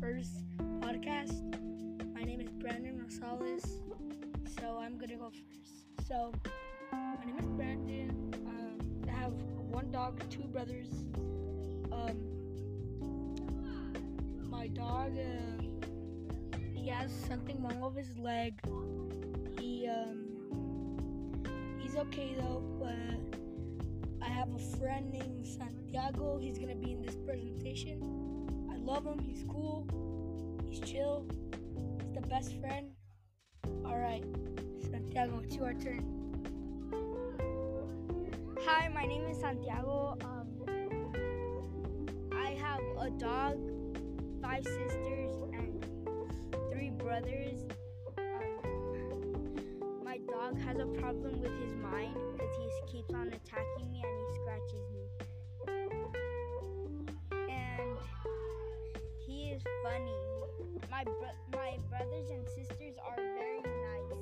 first podcast. My name is Brandon Rosales, so I'm gonna go first. So, my name is Brandon. Um, I have one dog, two brothers. Um, my dog, uh, he has something wrong with his leg. He um, he's okay though, but I have a friend named Santiago. He's gonna be in this presentation. Love him. He's cool. He's chill. He's the best friend. All right, Santiago, it's your turn. Hi, my name is Santiago. Um, I have a dog, five sisters, and three brothers. Um, my dog has a problem with his mind because he keeps on attacking is funny. My bro- my brothers and sisters are very nice.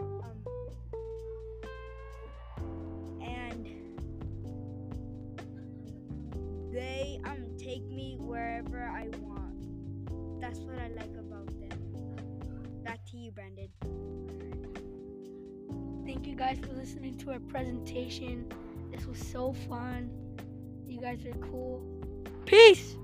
Um, and they um take me wherever I want. That's what I like about them. Back to you, Brandon. Thank you guys for listening to our presentation. This was so fun. You guys are cool. Peace.